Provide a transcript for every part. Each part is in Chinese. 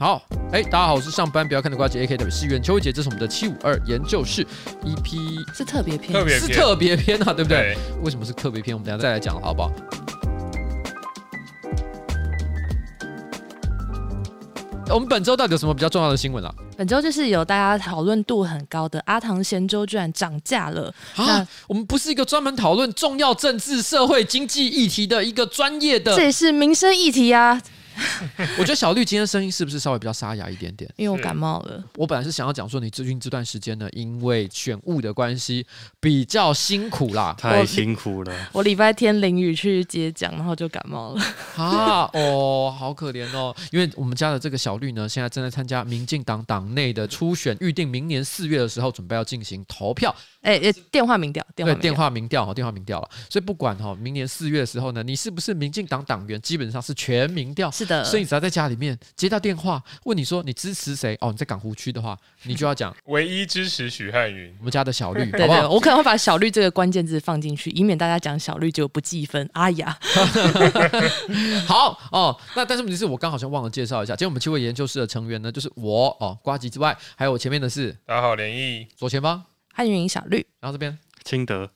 好，哎，大家好，我是上班不要看的瓜姐 A.K.W 的是袁秋杰，这是我们的七五二研究室 EP，是特别篇，特别是特别篇啊，对不对？对为什么是特别篇？我们等下再来讲，好不好？我们本周到底有什么比较重要的新闻啊？本周就是有大家讨论度很高的阿唐咸粥居然涨价了啊！我们不是一个专门讨论重要政治、社会、经济议题的一个专业的，这也是民生议题啊。我觉得小绿今天声音是不是稍微比较沙哑一点点？因为我感冒了。我本来是想要讲说，你最近这段时间呢，因为选务的关系比较辛苦啦，太辛苦了。我礼拜天淋雨去接奖，然后就感冒了。啊哦，好可怜哦！因为我们家的这个小绿呢，现在正在参加民进党党内的初选，预定明年四月的时候准备要进行投票。哎哎，电话民调，电话对电话民调哈，电话民调了。所以不管哈，明年四月的时候呢，你是不是民进党党员，基本上是全民调。是的，所以你只要在家里面接到电话，问你说你支持谁哦？你在港湖区的话，你就要讲 唯一支持许汉云。我们家的小绿，对，好不好？我可能会把小绿这个关键字放进去，以免大家讲小绿就不计分。哎呀，好哦。那但是问题是我刚好像忘了介绍一下，今天我们七位研究室的成员呢，就是我哦，瓜吉之外，还有我前面的是大家好，连毅，左前方汉云小绿，然后这边清德，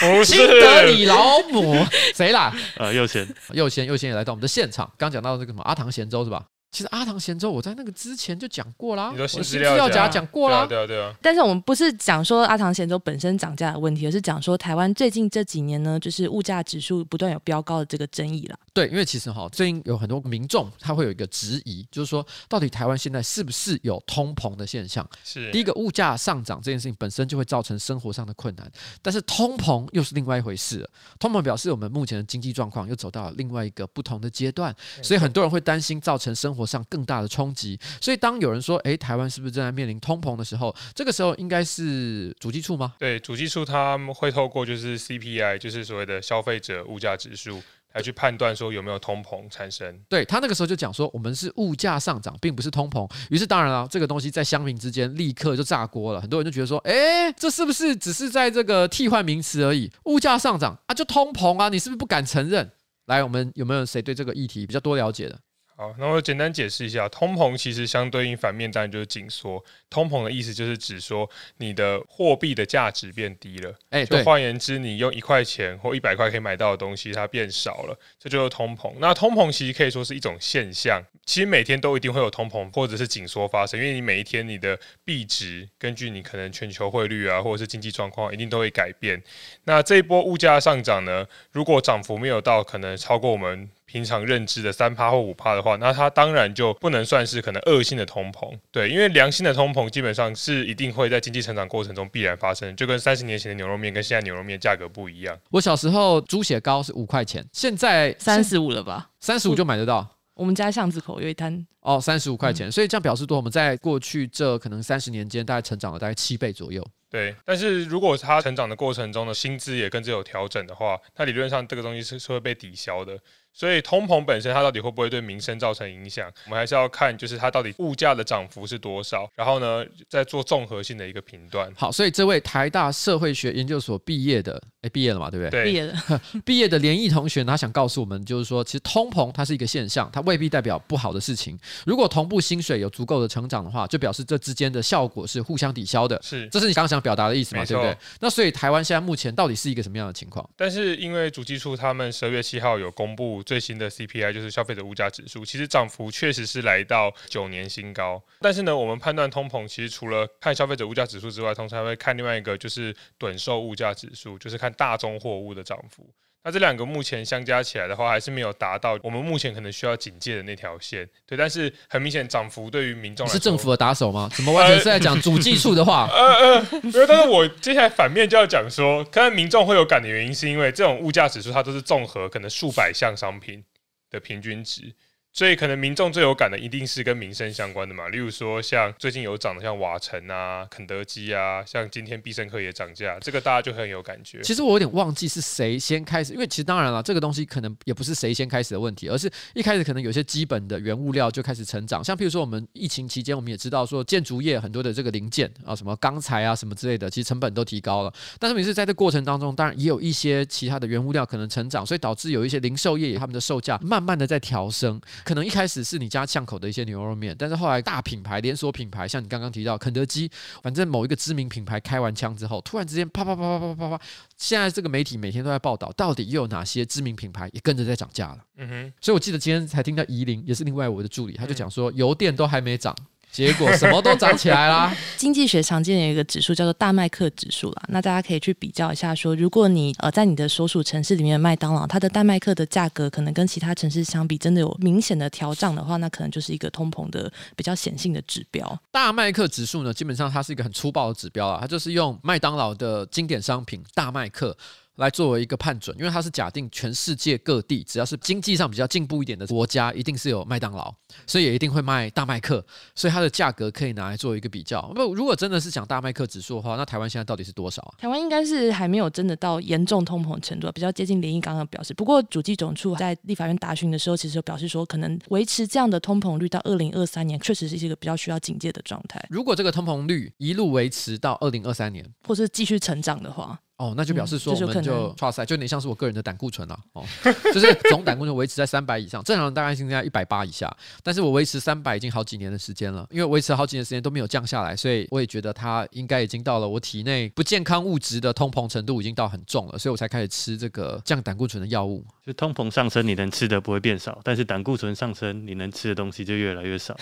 不新德里老母 谁啦？呃，右贤，右贤，右贤也来到我们的现场。刚讲到这个什么阿唐咸粥是吧？其实阿唐咸粥我在那个之前就讲过啦，你说新资资料夹讲过啦。对啊，对啊。但是我们不是讲说阿唐咸粥本身涨价的问题，而是讲说台湾最近这几年呢，就是物价指数不断有飙高的这个争议啦。对，因为其实哈，最近有很多民众他会有一个质疑，就是说到底台湾现在是不是有通膨的现象？是。第一个物价上涨这件事情本身就会造成生活上的困难，但是通膨又是另外一回事了。通膨表示我们目前的经济状况又走到了另外一个不同的阶段，所以很多人会担心造成生活上更大的冲冲击，所以当有人说，诶，台湾是不是正在面临通膨的时候，这个时候应该是主计处吗？对，主计处他们会透过就是 CPI，就是所谓的消费者物价指数，来去判断说有没有通膨产生。对，他那个时候就讲说，我们是物价上涨，并不是通膨。于是当然了，这个东西在乡民之间立刻就炸锅了，很多人就觉得说，诶，这是不是只是在这个替换名词而已？物价上涨啊，就通膨啊，你是不是不敢承认？来，我们有没有谁对这个议题比较多了解的？好，那我简单解释一下，通膨其实相对应反面当然就是紧缩。通膨的意思就是指说你的货币的价值变低了，哎，就换言之，你用一块钱或一百块可以买到的东西它变少了，这就是通膨。那通膨其实可以说是一种现象，其实每天都一定会有通膨或者是紧缩发生，因为你每一天你的币值根据你可能全球汇率啊或者是经济状况一定都会改变。那这一波物价上涨呢，如果涨幅没有到可能超过我们平常认知的三趴或五趴的话，那它当然就不能算是可能恶性的通膨，对，因为良性的通膨基本上是一定会在经济成长过程中必然发生，就跟三十年前的牛肉面跟现在牛肉面价格不一样。我小时候猪血糕是五块钱，现在三十五了吧？三十五就买得到。我，们家巷子口有一摊哦，三十五块钱，嗯，所以这样表示多，我们在过去这可能三十年间，大概成长了大概七倍左右。对，但是如果它成长的过程中的薪资也跟着有调整的话，它理论上这个东西是是会被抵消的。所以通膨本身它到底会不会对民生造成影响，我们还是要看就是它到底物价的涨幅是多少，然后呢再做综合性的一个评断。好，所以这位台大社会学研究所毕业的，诶，毕业了嘛，对不对？对，毕业了。毕业的连毅同学，他想告诉我们，就是说，其实通膨它是一个现象，它未必代表不好的事情。如果同步薪水有足够的成长的话，就表示这之间的效果是互相抵消的。是，这是你刚刚想表达的意思嘛？对不对？那所以台湾现在目前到底是一个什么样的情况？但是因为主计处他们十二月七号有公布最新的 CPI。就是消费者物价指数，其实涨幅确实是来到九年新高。但是呢，我们判断通膨，其实除了看消费者物价指数之外，通常还会看另外一个，就是短售物价指数，就是看大宗货物的涨幅。那这两个目前相加起来的话，还是没有达到我们目前可能需要警戒的那条线。对，但是很明显，涨幅对于民众是政府的打手吗？怎么完全是在讲主技术的话？呃呃，没有但是我接下来反面就要讲说，可能民众会有感的原因，是因为这种物价指数它都是综合可能数百项商品的平均值。所以可能民众最有感的一定是跟民生相关的嘛，例如说像最近有涨的像瓦城啊、肯德基啊，像今天必胜客也涨价，这个大家就很有感觉。其实我有点忘记是谁先开始，因为其实当然了，这个东西可能也不是谁先开始的问题，而是一开始可能有些基本的原物料就开始成长，像譬如说我们疫情期间，我们也知道说建筑业很多的这个零件啊，什么钢材啊什么之类的，其实成本都提高了。但是每次在这过程当中，当然也有一些其他的原物料可能成长，所以导致有一些零售业他们的售价慢慢的在调升。可能一开始是你家巷口的一些牛肉面，但是后来大品牌、连锁品牌，像你刚刚提到肯德基，反正某一个知名品牌开完枪之后，突然之间啪啪啪啪啪啪啪，现在这个媒体每天都在报道，到底又有哪些知名品牌也跟着在涨价了。嗯哼，所以我记得今天才听到宜林，也是另外我的助理，他就讲说油电都还没涨，结果什么都涨起来啦！经济学常见有一个指数叫做大麦克指数啦，那大家可以去比较一下说，说如果你呃在你的所属城市里面的麦当劳，它的大麦克的价格可能跟其他城市相比，真的有明显的调涨的话，那可能就是一个通膨的比较显性的指标。大麦克指数呢，基本上它是一个很粗暴的指标啊，它就是用麦当劳的经典商品大麦克。来作为一个判准，因为它是假定全世界各地只要是经济上比较进步一点的国家，一定是有麦当劳，所以也一定会卖大麦克，所以它的价格可以拿来做一个比较。不，如果真的是讲大麦克指数的话，那台湾现在到底是多少啊？台湾应该是还没有真的到严重通膨程度，比较接近连益刚刚表示。不过主计总处在立法院答询的时候，其实有表示说，可能维持这样的通膨率到二零二三年，确实是一个比较需要警戒的状态。如果这个通膨率一路维持到二零二三年，或是继续成长的话。哦，那就表示说我们就剉赛，就有点像是我个人的胆固醇了哦，就是总胆固醇维持在三百以上，正常大概现在一百八以下，但是我维持三百已经好几年的时间了，因为维持好几年时间都没有降下来，所以我也觉得它应该已经到了我体内不健康物质的通膨程度已经到很重了，所以我才开始吃这个降胆固醇的药物。就通膨上升，你能吃的不会变少，但是胆固醇上升，你能吃的东西就越来越少。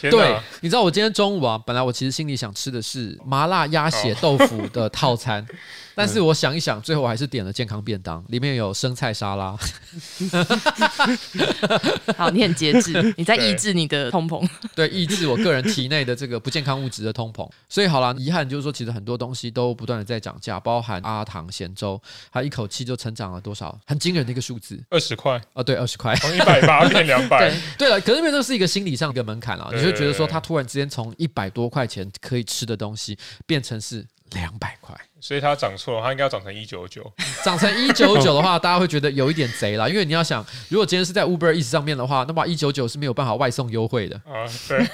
对，你知道我今天中午啊，本来我其实心里想吃的是麻辣鸭血豆腐的套餐，哦、但是我想一想，最后我还是点了健康便当，里面有生菜沙拉。好，你很节制，你在抑制你的通膨，对，抑制我个人体内的这个不健康物质的通膨。所以好了，遗憾就是说，其实很多东西都不断的在涨价，包含阿糖咸粥，它一口气就成长了多少，很惊人的一个数字，二十块啊，对，二十块，从一百八变两百。对了，可是因为这是一个心理上的一个门槛啊。就觉得说，他突然之间从一百多块钱可以吃的东西，变成是两百块。所以它涨错了，它应该要涨成一九九。涨成一九九的话，大家会觉得有一点贼啦，因为你要想，如果今天是在 Uber Eats 上面的话，那么一九九是没有办法外送优惠的啊。对。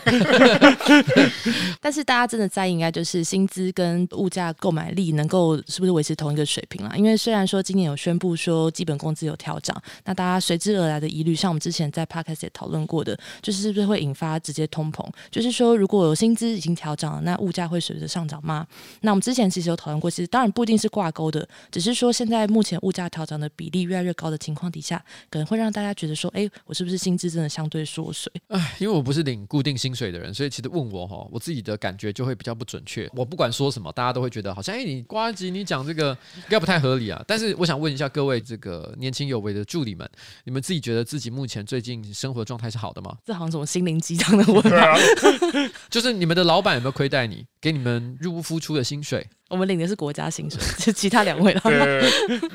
但是大家真的在意，应该就是薪资跟物价购买力能够是不是维持同一个水平啦？因为虽然说今年有宣布说基本工资有调涨，那大家随之而来的疑虑，像我们之前在 Podcast 也讨论过的，就是是不是会引发直接通膨？就是说，如果有薪资已经调涨了，那物价会随着上涨吗？那我们之前其实有讨论过。其实当然不一定是挂钩的，只是说现在目前物价调整的比例越来越高的情况底下，可能会让大家觉得说，哎，我是不是薪资真的相对缩水？哎，因为我不是领固定薪水的人，所以其实问我哈，我自己的感觉就会比较不准确。我不管说什么，大家都会觉得好像，哎，你瓜吉你讲这个应该不太合理啊。但是我想问一下各位这个年轻有为的助理们，你们自己觉得自己目前最近生活状态是好的吗？这好像什么心灵鸡汤的问题，就是你们的老板有没有亏待你，给你们入不敷出的薪水？我们领的是国家薪水，就其他两位了。对，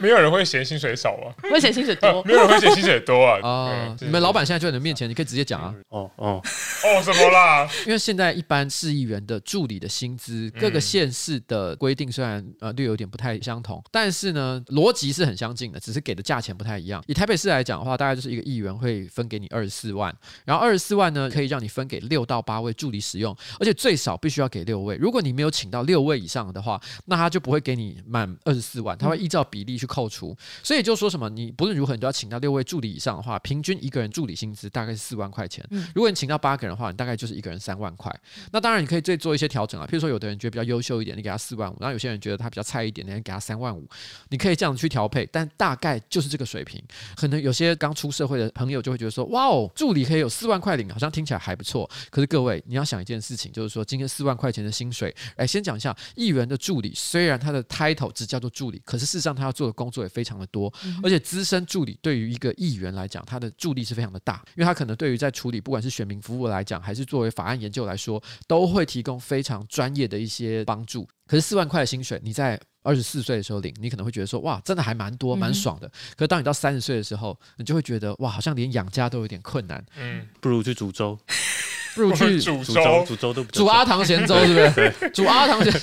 没有人会嫌薪水少啊，会嫌薪水多。没有人会嫌薪水多啊。啊，你们老板现在就在你们面前，你可以直接讲啊。哦哦哦，什么啦？因为现在一般市议员的助理的薪资，各个县市的规定虽然呃略有点不太相同，但是呢逻辑是很相近的，只是给的价钱不太一样。以台北市来讲的话，大概就是一个议员会分给你二十四万，然后二十四万呢可以让你分给六到八位助理使用，而且最少必须要给六位。如果你没有请到六位以上的话，那他就不会给你满二十四万，他会依照比例去扣除。所以就说什么，你不论如何，你都要请到六位助理以上的话，平均一个人助理薪资大概是四万块钱。如果你请到八个人的话，你大概就是一个人三万块。那当然你可以再做一些调整啊，譬如说有的人觉得比较优秀一点，你给他四万五；然后有些人觉得他比较菜一点，你给他三万五。你可以这样子去调配，但大概就是这个水平。可能有些刚出社会的朋友就会觉得说，哇哦，助理可以有四万块领，好像听起来还不错。可是各位，你要想一件事情，就是说今天四万块钱的薪水，哎先讲一下议员的助理，虽然他的 title 只叫做助理，可是事实上他要做的工作也非常的多，而且资深助理对于一个议员来讲，他的助力是非常的大，因为他可能对于在处理不管是选民服务来讲，还是作为法案研究来说，都会提供非常专业的一些帮助。可是四万块的薪水，你在二十四岁的时候领，你可能会觉得说，哇，真的还蛮多，蛮爽的。可是当你到三十岁的时候，你就会觉得，哇，好像连养家都有点困难。嗯，不如去煮粥。不如去 煮粥，煮粥都煮阿唐咸粥，是不是？煮阿唐咸，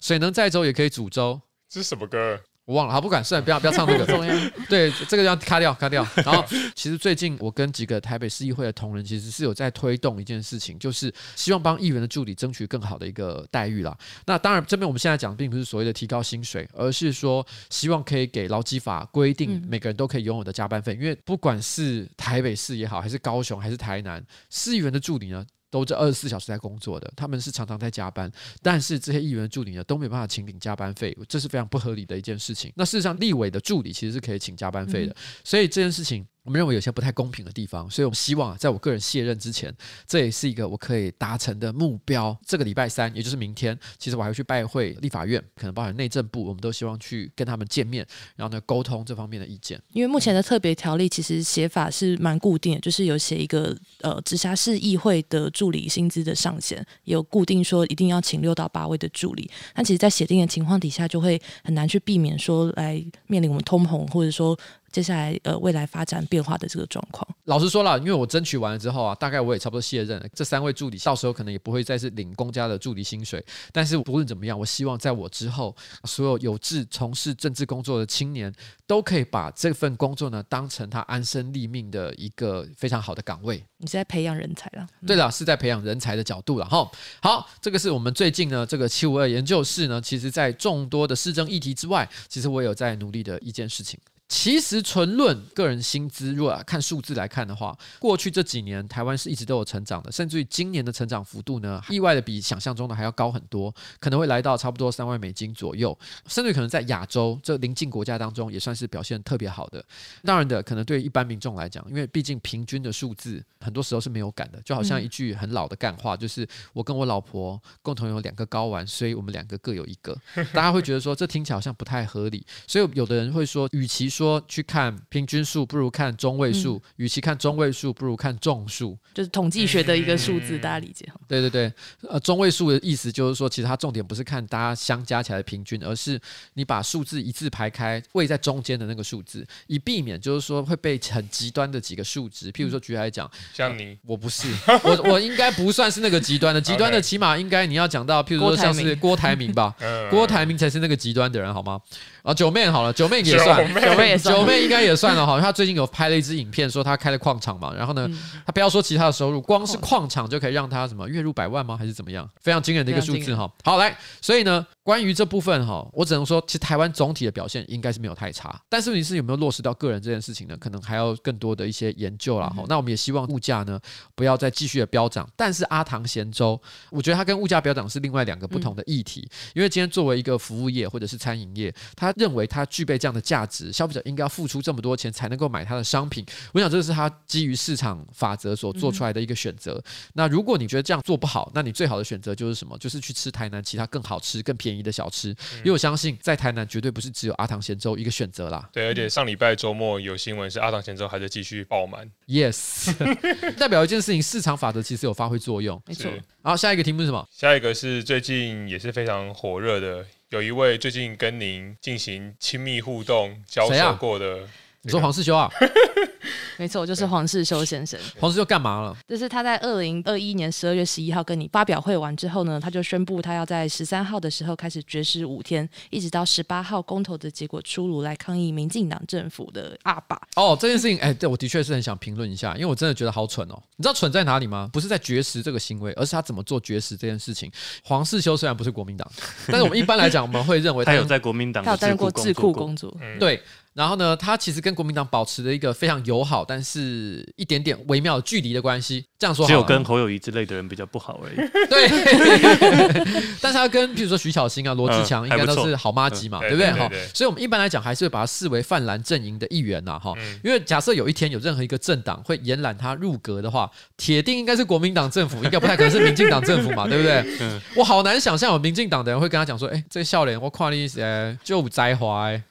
水能载舟也可以煮粥。这是什么歌？我忘了，好，不管，算了，不要不要唱这个。重要。对，这个要卡掉，卡掉。然后，其实最近我跟几个台北市议会的同仁，其实是有在推动一件事情，就是希望帮议员的助理争取更好的一个待遇啦。那当然，这边我们现在讲，并不是所谓的提高薪水，而是说希望可以给劳基法规定每个人都可以拥有的加班费。因为不管是台北市也好，还是高雄，还是台南，市议员的助理呢，都这二十四小时在工作的，他们是常常在加班，但是这些议员助理呢都没办法请领加班费，这是非常不合理的一件事情。那事实上，立委的助理其实是可以请加班费的，所以这件事情。我们认为有些不太公平的地方，所以我们希望在我个人卸任之前，这也是一个我可以达成的目标。这个礼拜三，也就是明天，其实我还会去拜会立法院，可能包含内政部，我们都希望去跟他们见面，然后呢沟通这方面的意见。因为目前的特别条例其实写法是蛮固定的，就是有写一个呃直辖市议会的助理薪资的上限，有固定说一定要请六到八位的助理。但其实，在写定的情况底下，就会很难去避免说来面临我们通膨，或者说。接下来呃，未来发展变化的这个状况，老实说了，因为我争取完了之后啊，大概我也差不多卸任了。这三位助理到时候可能也不会再是领公家的助理薪水，但是不论怎么样，我希望在我之后，所有有志从事政治工作的青年都可以把这份工作呢当成他安身立命的一个非常好的岗位。你是在培养人才了？对了，是在培养人才的角度了哈。好，这个是我们最近呢这个七五二研究室呢，其实在众多的市政议题之外，其实我有在努力的一件事情。其实纯论个人薪资，如果看数字来看的话，过去这几年台湾是一直都有成长的，甚至于今年的成长幅度呢，意外的比想象中的还要高很多，可能会来到差不多三万美金左右，甚至于可能在亚洲这邻近国家当中也算是表现特别好的。当然的，可能对于一般民众来讲，因为毕竟平均的数字很多时候是没有感的，就好像一句很老的干话，就是我跟我老婆共同有两个睾丸，所以我们两个各有一个，大家会觉得说这听起来好像不太合理，所以有的人会说，与其说说去看平均数，不如看中位数；嗯、与其看中位数，不如看众数。就是统计学的一个数字，嗯、大家理解哈？对对对，呃，中位数的意思就是说，其实它重点不是看大家相加起来的平均，而是你把数字一字排开，位在中间的那个数字，以避免就是说会被很极端的几个数值，譬如说举例来讲，像你，呃、我不是，我我应该不算是那个极端的，极端的 起码应该你要讲到，譬如说像是郭台铭。吧，郭台铭才是那个极端的人，好吗？啊，九妹好了，九妹也算，九妹也算，九妹应该也算了哈。他最近有拍了一支影片，说他开了矿场嘛，然后呢，他不要说其他的收入，光是矿场就可以让他什么月入百万吗？还是怎么样？非常惊人的一个数字哈。好，来，所以呢，关于这部分哈，我只能说，其实台湾总体的表现应该是没有太差，但是你是有没有落实到个人这件事情呢？可能还要更多的一些研究啦哈。那我们也希望物价呢不要再继续的飙涨，但是阿唐咸粥，我觉得它跟物价飙涨是另外两个不同的议题，因为今天作为一个服务业或者是餐饮业，他认为他具备这样的价值，消费者应该要付出这么多钱才能够买他的商品。我想这是他基于市场法则所做出来的一个选择。那如果你觉得这样做不好，那你最好的选择就是什么？就是去吃台南其他更好吃、更便宜的小吃。因为我相信在台南绝对不是只有阿唐咸粥一个选择啦。对，而且上礼拜周末有新闻是阿唐咸粥还在继续爆满。Yes，代表一件事情，市场法则其实有发挥作用。没错。好，下一个题目是什么？下一个是最近也是非常火热的。有一位最近跟您进行亲密互动、交手过的。你说黄世修啊？没错，就是黄世修先生。黄世修干嘛了？就是他在二零二一年十二月十一号跟你发表会完之后呢，他就宣布他要在十三号的时候开始绝食五天，一直到十八号公投的结果出炉来抗议民进党政府的阿爸。哦，这件事情，哎，对，我的确是很想评论一下，因为我真的觉得好蠢哦。你知道蠢在哪里吗？不是在绝食这个行为，而是他怎么做绝食这件事情。黄世修虽然不是国民党，但是我们一般来讲，我们会认为他，他有在国民党，他有担任过智库工作，嗯、对。然后呢，他其实跟国民党保持了一个非常友好，但是一点点微妙距离的关系。这样说，只有跟侯友谊之类的人比较不好而已。对，但是他跟譬如说徐巧芯啊、罗志强应该都是好妈鸡嘛，对不对？哈，所以我们一般来讲还是会把他视为泛蓝阵营的一员呐，哈。因为假设有一天有任何一个政党会延揽他入阁的话，铁定应该是国民党政府，应该不太可能是民进党政府嘛，对不对？我好难想象有民进党的人会跟他讲说，哎，这个笑脸我看你呃就有才华哎。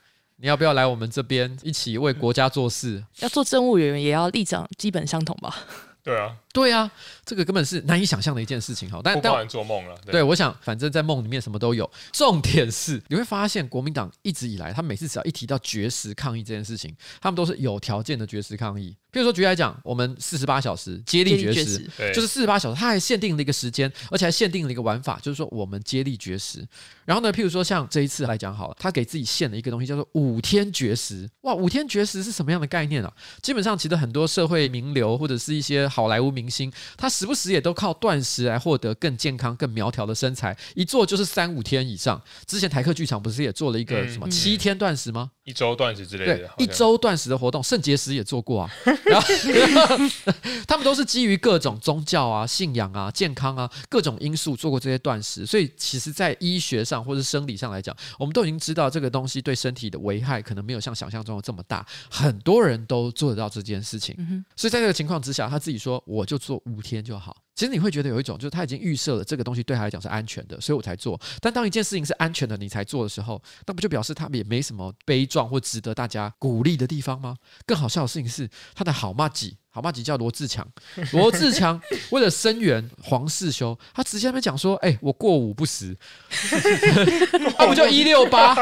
你要不要来我们这边一起为国家做事？要做政务员也要立场基本相同吧？对啊，对啊，这个根本是难以想象的一件事情哈。但当然做梦了。对，我想反正在梦里面什么都有。重点是你会发现，国民党一直以来，他每次只要一提到绝食抗议这件事情，他们都是有条件的绝食抗议。譬如说，举例来讲，我们四十八小时接力绝食，就是四十八小时，他还限定了一个时间，而且还限定了一个玩法，就是说我们接力绝食。然后呢，譬如说像这一次来讲好了，他给自己限了一个东西，叫做五天绝食。哇，五天绝食是什么样的概念啊？基本上，其实很多社会名流或者是一些好莱坞明星，他时不时也都靠断食来获得更健康、更苗条的身材，一做就是三五天以上。之前台客剧场不是也做了一个什么七天断食吗？一周断食之类的，一周断食的活动，肾结石也做过啊。然后 他们都是基于各种宗教啊、信仰啊、健康啊各种因素做过这些断食，所以其实，在医学上或者生理上来讲，我们都已经知道这个东西对身体的危害可能没有像想象中的这么大。很多人都做得到这件事情，所以在这个情况之下，他自己说我就做五天就好。其实你会觉得有一种，就是他已经预设了这个东西对他来讲是安全的，所以我才做。但当一件事情是安全的，你才做的时候，那不就表示他也没什么悲壮或值得大家鼓励的地方吗？更好笑的事情是，他的好麻吉，好麻吉叫罗志强，罗志强为了声援黄世修，他直接在那边讲说：“哎、欸，我过午不食，他不就一六八，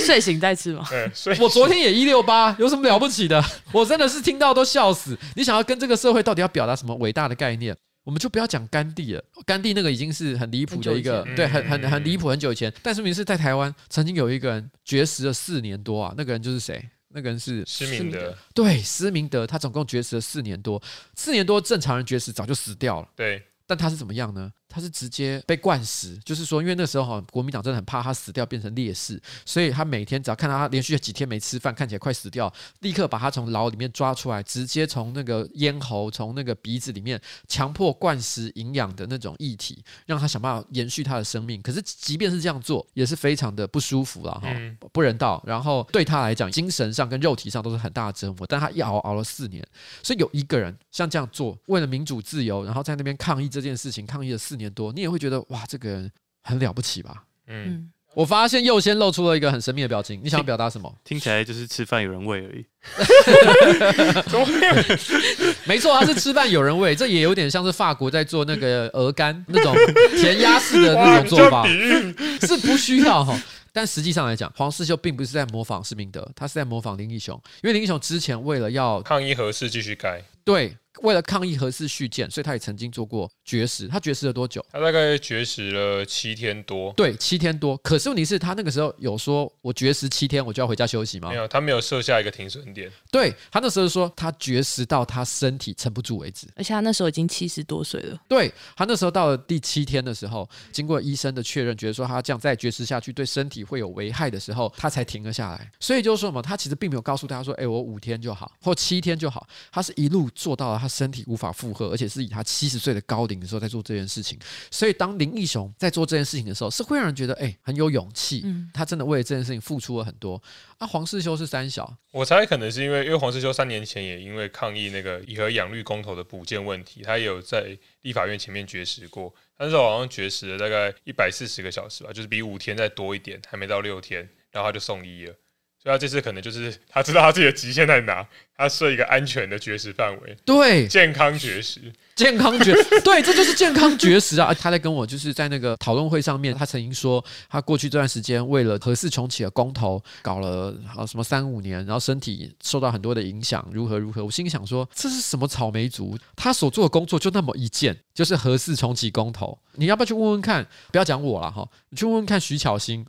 睡醒再吃吗？我昨天也一六八，有什么了不起的？我真的是听到都笑死。你想要跟这个社会到底要表达什么伟大的概念？”我们就不要讲甘地了，甘地那个已经是很离谱的一个，对，很很很离谱，很久以前。但是，明明是在台湾曾经有一个人绝食了四年多啊，那个人就是谁？那个人是施明德，对，施明德，他总共绝食了四年多，四年多正常人绝食早就死掉了，对。但他是怎么样呢？他是直接被灌食，就是说，因为那时候哈，国民党真的很怕他死掉变成烈士，所以他每天只要看到他连续几天没吃饭，看起来快死掉，立刻把他从牢里面抓出来，直接从那个咽喉、从那个鼻子里面强迫灌食营养的那种液体，让他想办法延续他的生命。可是即便是这样做，也是非常的不舒服了哈，不人道。然后对他来讲，精神上跟肉体上都是很大的折磨。但他一熬熬了四年，所以有一个人像这样做，为了民主自由，然后在那边抗议这件事情，抗议了四年多，你也会觉得哇，这个人很了不起吧？嗯，我发现右先露出了一个很神秘的表情，你想要表达什么？听起来就是吃饭有人喂而已。没错，他是吃饭有人喂，这也有点像是法国在做那个鹅肝那种 填鸭式的那种做法，是不需要哈。但实际上来讲，黄世修并不是在模仿施明德，他是在模仿林义雄，因为林义雄之前为了要抗议核四继续盖，对。为了抗议核四续建，所以他也曾经做过绝食。他绝食了多久？他大概绝食了七天多。对，七天多。可是问题是，他那个时候有说，我绝食七天，我就要回家休息吗？没有，他没有设下一个停损点。对，他那时候说，他绝食到他身体撑不住为止。而且他那时候已经七十多岁了。对，他那时候到了第七天的时候，经过医生的确认，觉得说他这样再绝食下去对身体会有危害的时候，他才停了下来。所以就是说嘛，他其实并没有告诉大家说，哎，我五天就好，或七天就好。他是一路做到了他身体无法负荷。而且是以他七十岁的高龄的时候在做这件事情，所以当林义雄在做这件事情的时候，是会让人觉得哎、欸、很有勇气。嗯，他真的为了这件事情付出了很多。啊，黄世修是三小，我猜可能是因为因为黄世修三年前也因为抗议那个以和养绿公投的补件问题，他也有在立法院前面绝食过，但是好像绝食了大概一百四十个小时吧，就是比五天再多一点，还没到六天，然后他就送医了。所以他这次可能就是他知道他自己的极限在哪，他设一个安全的绝食范围，对，健康绝食，健康绝，对，这就是健康绝食啊！他在跟我就是在那个讨论会上面，他曾经说他过去这段时间为了何四重启的公投搞了好什么三五年，然后身体受到很多的影响，如何如何。我心里想说，这是什么草莓族？他所做的工作就那么一件，就是何四重启公投。你要不要去问问看？不要讲我了哈，你去问问看徐巧芯。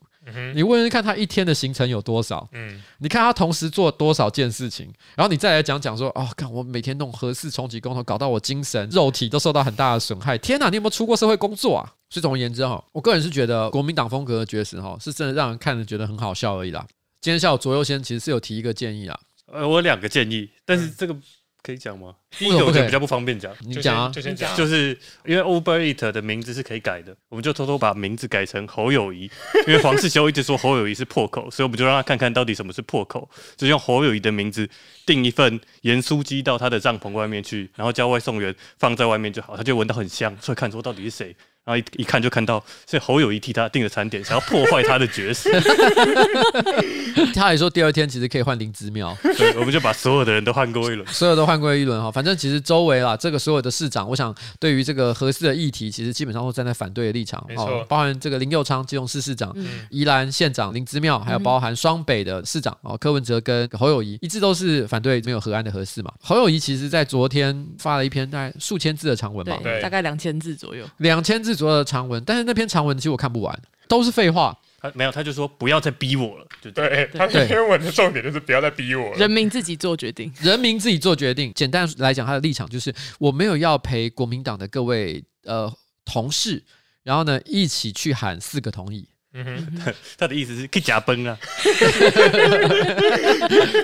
你问问看他一天的行程有多少？嗯，你看他同时做多少件事情，然后你再来讲讲说，哦，看我每天弄核四重启工头，搞到我精神、肉体都受到很大的损害。天哪，你有没有出过社会工作啊？所以总而言之哈，我个人是觉得国民党风格的绝食哈，是真的让人看着觉得很好笑而已啦。今天下午左右先其实是有提一个建议啊，呃，我有两个建议，但是这个。可以讲吗？第一个我觉得比较不方便讲，你讲啊，就先讲，就是因为 Uber Eat 的名字是可以改的，我们就偷偷把名字改成侯友谊，因为黄世修一直说侯友谊是破口，所以我们就让他看看到底什么是破口，就用侯友谊的名字订一份盐酥鸡到他的帐篷外面去，然后叫外送员放在外面就好，他就闻到很香，所以看出到底是谁。然后一一看就看到是侯友谊替他订的餐点，想要破坏他的角色。他还说第二天其实可以换林姿妙，对，我们就把所有的人都换过一轮，所有都换过一轮哈。反反正其实周围啦，这个所有的市长，我想对于这个合适的议题，其实基本上都站在反对的立场。没错，包含这个林佑昌基隆市市长、嗯、宜兰县长林之妙，还有包含双北的市长哦柯文哲跟侯友谊，一直都是反对没有和安的合适嘛。侯友谊其实在昨天发了一篇大概数千字的长文嘛，对，大概两千字左右，两千字左右的长文，但是那篇长文其实我看不完，都是废话。他没有，他就说不要再逼我了。就对，对他这篇文的重点就是不要再逼我了。人民自己做决定，人民自己做决定。简单来讲，他的立场就是我没有要陪国民党的各位呃同事，然后呢一起去喊四个同意。嗯哼，他的意思是可以假崩啊，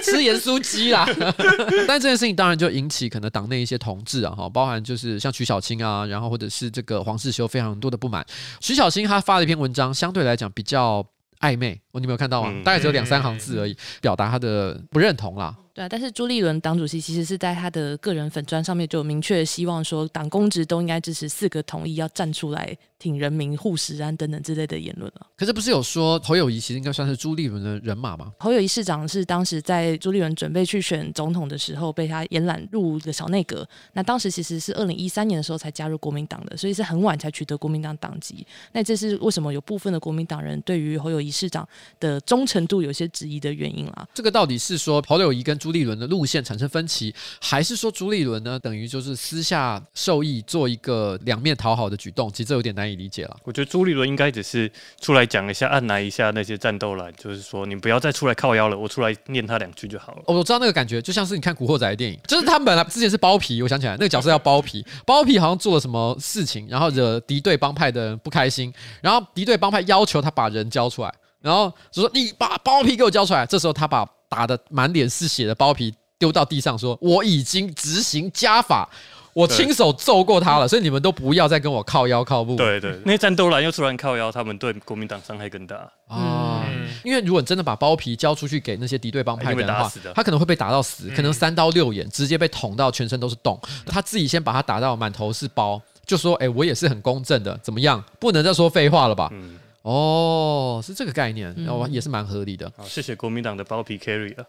吃盐酥鸡啦。但这件事情当然就引起可能党内一些同志啊，哈，包含就是像徐小青啊，然后或者是这个黄世修非常多的不满。徐小青他发了一篇文章，相对来讲比较暧昧，哦，你没有看到吗？大概只有两三行字而已，表达他的不认同啦。对啊，但是朱立伦党主席其实是在他的个人粉砖上面就明确希望说，党公职都应该支持四个同意，要站出来挺人民、护食安等等之类的言论了。可是不是有说侯友谊其实应该算是朱立伦的人马吗？侯友谊市长是当时在朱立伦准备去选总统的时候被他延揽入的小内阁，那当时其实是二零一三年的时候才加入国民党的，所以是很晚才取得国民党党籍。那这是为什么有部分的国民党人对于侯友谊市长的忠诚度有些质疑的原因啦？这个到底是说侯友谊跟朱立伦的路线产生分歧，还是说朱立伦呢，等于就是私下受益做一个两面讨好的举动？其实这有点难以理解了。我觉得朱立伦应该只是出来讲一下，按捺一下那些战斗蓝，就是说你不要再出来靠腰了，我出来念他两句就好了。哦，我知道那个感觉，就像是你看《古惑仔》的电影，就是他们本来之前是包皮，我想起来那个角色叫包皮，包皮好像做了什么事情，然后惹敌对帮派的人不开心，然后敌对帮派要求他把人交出来，然后就说你把包皮给我交出来。这时候他把打得满脸是血的包皮。丢到地上，说：“我已经执行家法，我亲手揍过他了，所以你们都不要再跟我靠腰靠步。”对对，那些战斗蓝又突然靠腰，他们对国民党伤害更大啊！嗯、因为如果你真的把包皮交出去给那些敌对帮派的人的话，他可能会被打到死，可能三刀六眼，直接被捅到全身都是洞。他自己先把他打到满头是包，就说：“哎，我也是很公正的，怎么样？不能再说废话了吧？”嗯哦，是这个概念，那、嗯，也是蛮合理的。好，谢谢国民党的包皮 carry 了。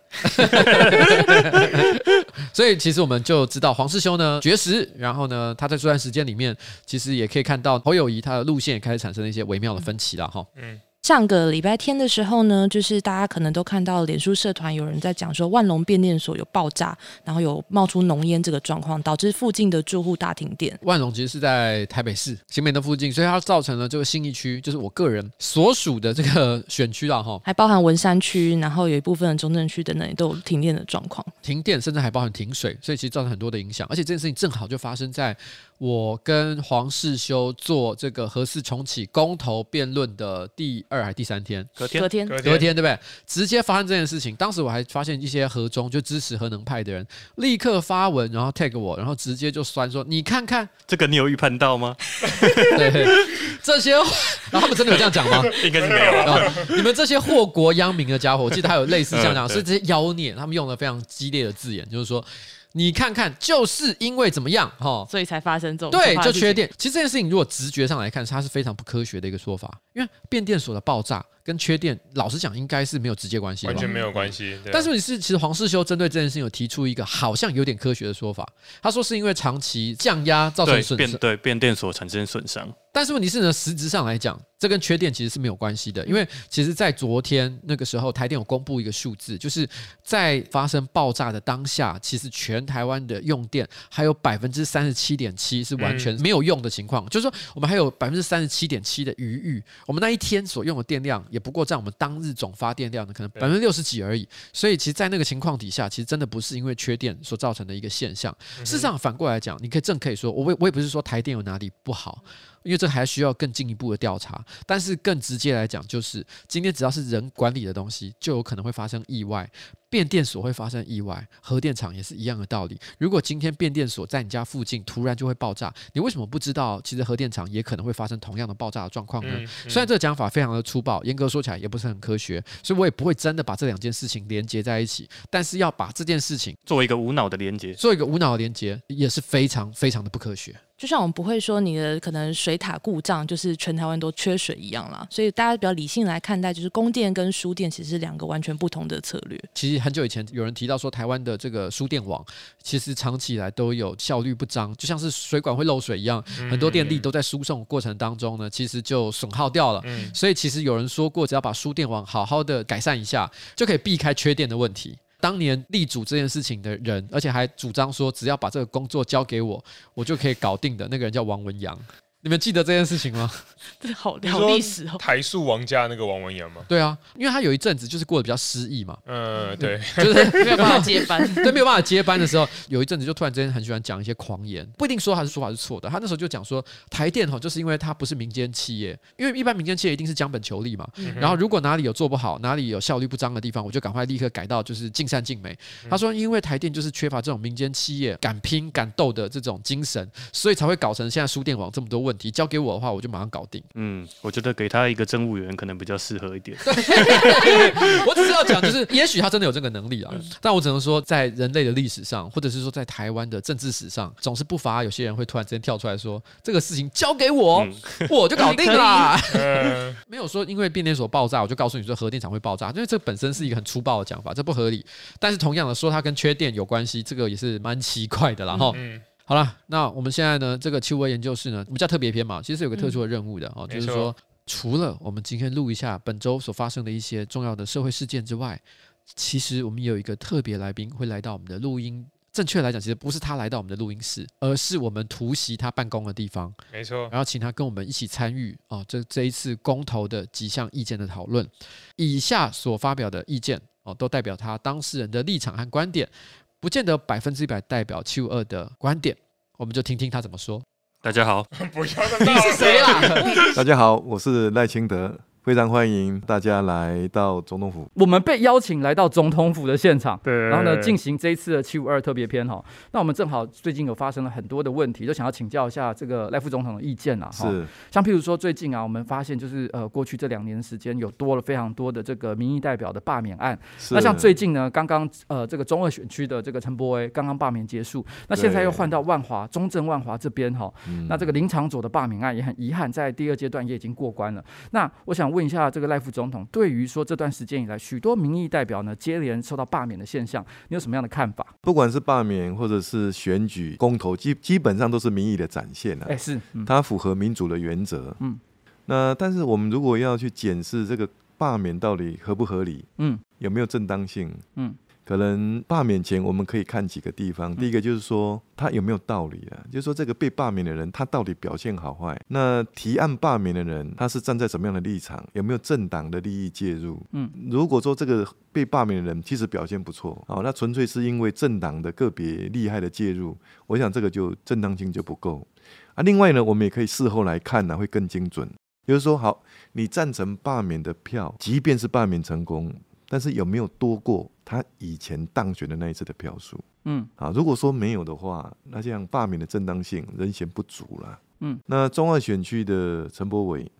所以其实我们就知道黄世修呢绝食，然后呢他在这段时间里面，其实也可以看到侯友谊他的路线也开始产生了一些微妙的分歧了哈。嗯。上个礼拜天的时候呢，就是大家可能都看到脸书社团有人在讲说，万隆变电所有爆炸，然后有冒出浓烟这个状况，导致附近的住户大停电。万隆其实是在台北市新北的附近，所以它造成了这个新义区，就是我个人所属的这个选区了哈，还包含文山区，然后有一部分的中正区等等也都有停电的状况，停电甚至还包含停水，所以其实造成很多的影响，而且这件事情正好就发生在。我跟黄世修做这个核四重启公投辩论的第二还第三天，隔天隔天隔天对不对？直接发生这件事情，当时我还发现一些核中就支持核能派的人立刻发文，然后 tag 我，然后直接就酸说：“你看看这个，你有预判到吗？” 对，这些，然后他们真的有这样讲吗？应该是没有啊。你们这些祸国殃民的家伙，我记得还有类似这样讲，所以这些妖孽，他们用了非常激烈的字眼，就是说。你看看，就是因为怎么样，哈，所以才发生这种对，就缺电。其实这件事情，如果直觉上来看，它是非常不科学的一个说法，因为变电所的爆炸跟缺电，老实讲，应该是没有直接关系，完全没有关系。但是你是，其实黄世修针对这件事情有提出一个好像有点科学的说法，他说是因为长期降压造成损变，对变电所产生损伤。但是问题是呢，实质上来讲，这跟缺电其实是没有关系的，因为其实，在昨天那个时候，台电有公布一个数字，就是在发生爆炸的当下，其实全台湾的用电还有百分之三十七点七是完全没有用的情况，嗯、就是说我们还有百分之三十七点七的余裕，我们那一天所用的电量也不过占我们当日总发电量的可能百分之六十几而已，所以其实，在那个情况底下，其实真的不是因为缺电所造成的一个现象。事实上，反过来讲，你可以正可以说，我我也不是说台电有哪里不好。因为这还需要更进一步的调查，但是更直接来讲，就是今天只要是人管理的东西，就有可能会发生意外。变电所会发生意外，核电厂也是一样的道理。如果今天变电所在你家附近突然就会爆炸，你为什么不知道？其实核电厂也可能会发生同样的爆炸的状况呢？嗯嗯、虽然这个讲法非常的粗暴，严格说起来也不是很科学，所以我也不会真的把这两件事情连接在一起。但是要把这件事情做一个无脑的连接，做一个无脑的连接也是非常非常的不科学。就像我们不会说你的可能水塔故障就是全台湾都缺水一样啦。所以大家比较理性来看待，就是供电跟输电其实是两个完全不同的策略。其实。很久以前有人提到说，台湾的这个输电网其实长期以来都有效率不彰，就像是水管会漏水一样，很多电力都在输送过程当中呢，其实就损耗掉了。所以其实有人说过，只要把输电网好好的改善一下，就可以避开缺电的问题。当年立主这件事情的人，而且还主张说，只要把这个工作交给我，我就可以搞定的那个人叫王文洋。你们记得这件事情吗？这好好历史哦。台塑王家那个王文洋吗？对啊，因为他有一阵子就是过得比较失意嘛。嗯，对，就是 没有办法接班。对，没有办法接班的时候，有一阵子就突然之间很喜欢讲一些狂言，不一定说他是说法是错的。他那时候就讲说，台电哈，就是因为它不是民间企业，因为一般民间企业一定是将本求利嘛。然后如果哪里有做不好，哪里有效率不彰的地方，我就赶快立刻改到就是尽善尽美。他说，因为台电就是缺乏这种民间企业敢拼敢斗的这种精神，所以才会搞成现在输电网这么多问题。交给我的话，我就马上搞定。嗯，我觉得给他一个政务员可能比较适合一点。我只是要讲，就是也许他真的有这个能力啊，但我只能说，在人类的历史上，或者是说在台湾的政治史上，总是不乏有些人会突然之间跳出来说：“这个事情交给我，嗯、我就搞定了。”没有说因为变电所爆炸，我就告诉你说核电厂会爆炸，因为这本身是一个很粗暴的讲法，这不合理。但是同样的说，它跟缺电有关系，这个也是蛮奇怪的。然后。嗯好了，那我们现在呢，这个气味研究室呢，我们叫特别篇嘛，其实是有个特殊的任务的哦，嗯、就是说，除了我们今天录一下本周所发生的一些重要的社会事件之外，其实我们有一个特别来宾会来到我们的录音，正确来讲，其实不是他来到我们的录音室，而是我们突袭他办公的地方，没错，然后请他跟我们一起参与哦，这这一次公投的几项意见的讨论，以下所发表的意见哦，都代表他当事人的立场和观点。不见得百分之一百代表七五二的观点，我们就听听他怎么说。大家好，不要你是谁啦？大家好，我是赖清德。非常欢迎大家来到总统府。我们被邀请来到总统府的现场，对，然后呢，进行这一次的七五二特别篇哈。那我们正好最近有发生了很多的问题，就想要请教一下这个赖副总统的意见啊。是，像譬如说最近啊，我们发现就是呃，过去这两年时间有多了非常多的这个民意代表的罢免案。是。那像最近呢，刚刚呃这个中二选区的这个陈柏威刚刚罢免结束，那现在又换到万华中正万华这边哈。嗯。那这个林长佐的罢免案也很遗憾，在第二阶段也已经过关了。那我想问一下这个赖副总统，对于说这段时间以来许多民意代表呢接连受到罢免的现象，你有什么样的看法？不管是罢免或者是选举公投，基基本上都是民意的展现啊。哎，是，嗯、它符合民主的原则。嗯，那但是我们如果要去检视这个罢免到底合不合理，嗯，有没有正当性，嗯。可能罢免前我们可以看几个地方，第一个就是说他有没有道理啊？就是说这个被罢免的人他到底表现好坏？那提案罢免的人他是站在什么样的立场？有没有政党的利益介入？嗯，如果说这个被罢免的人其实表现不错，哦，那纯粹是因为政党的个别利害的介入，我想这个就正当性就不够啊。另外呢，我们也可以事后来看呢，会更精准。就是说，好，你赞成罢免的票，即便是罢免成功。但是有没有多过他以前当选的那一次的票数？嗯，啊，如果说没有的话，那这样罢免的正当性仍嫌不足了。嗯，那中二选区的陈柏伟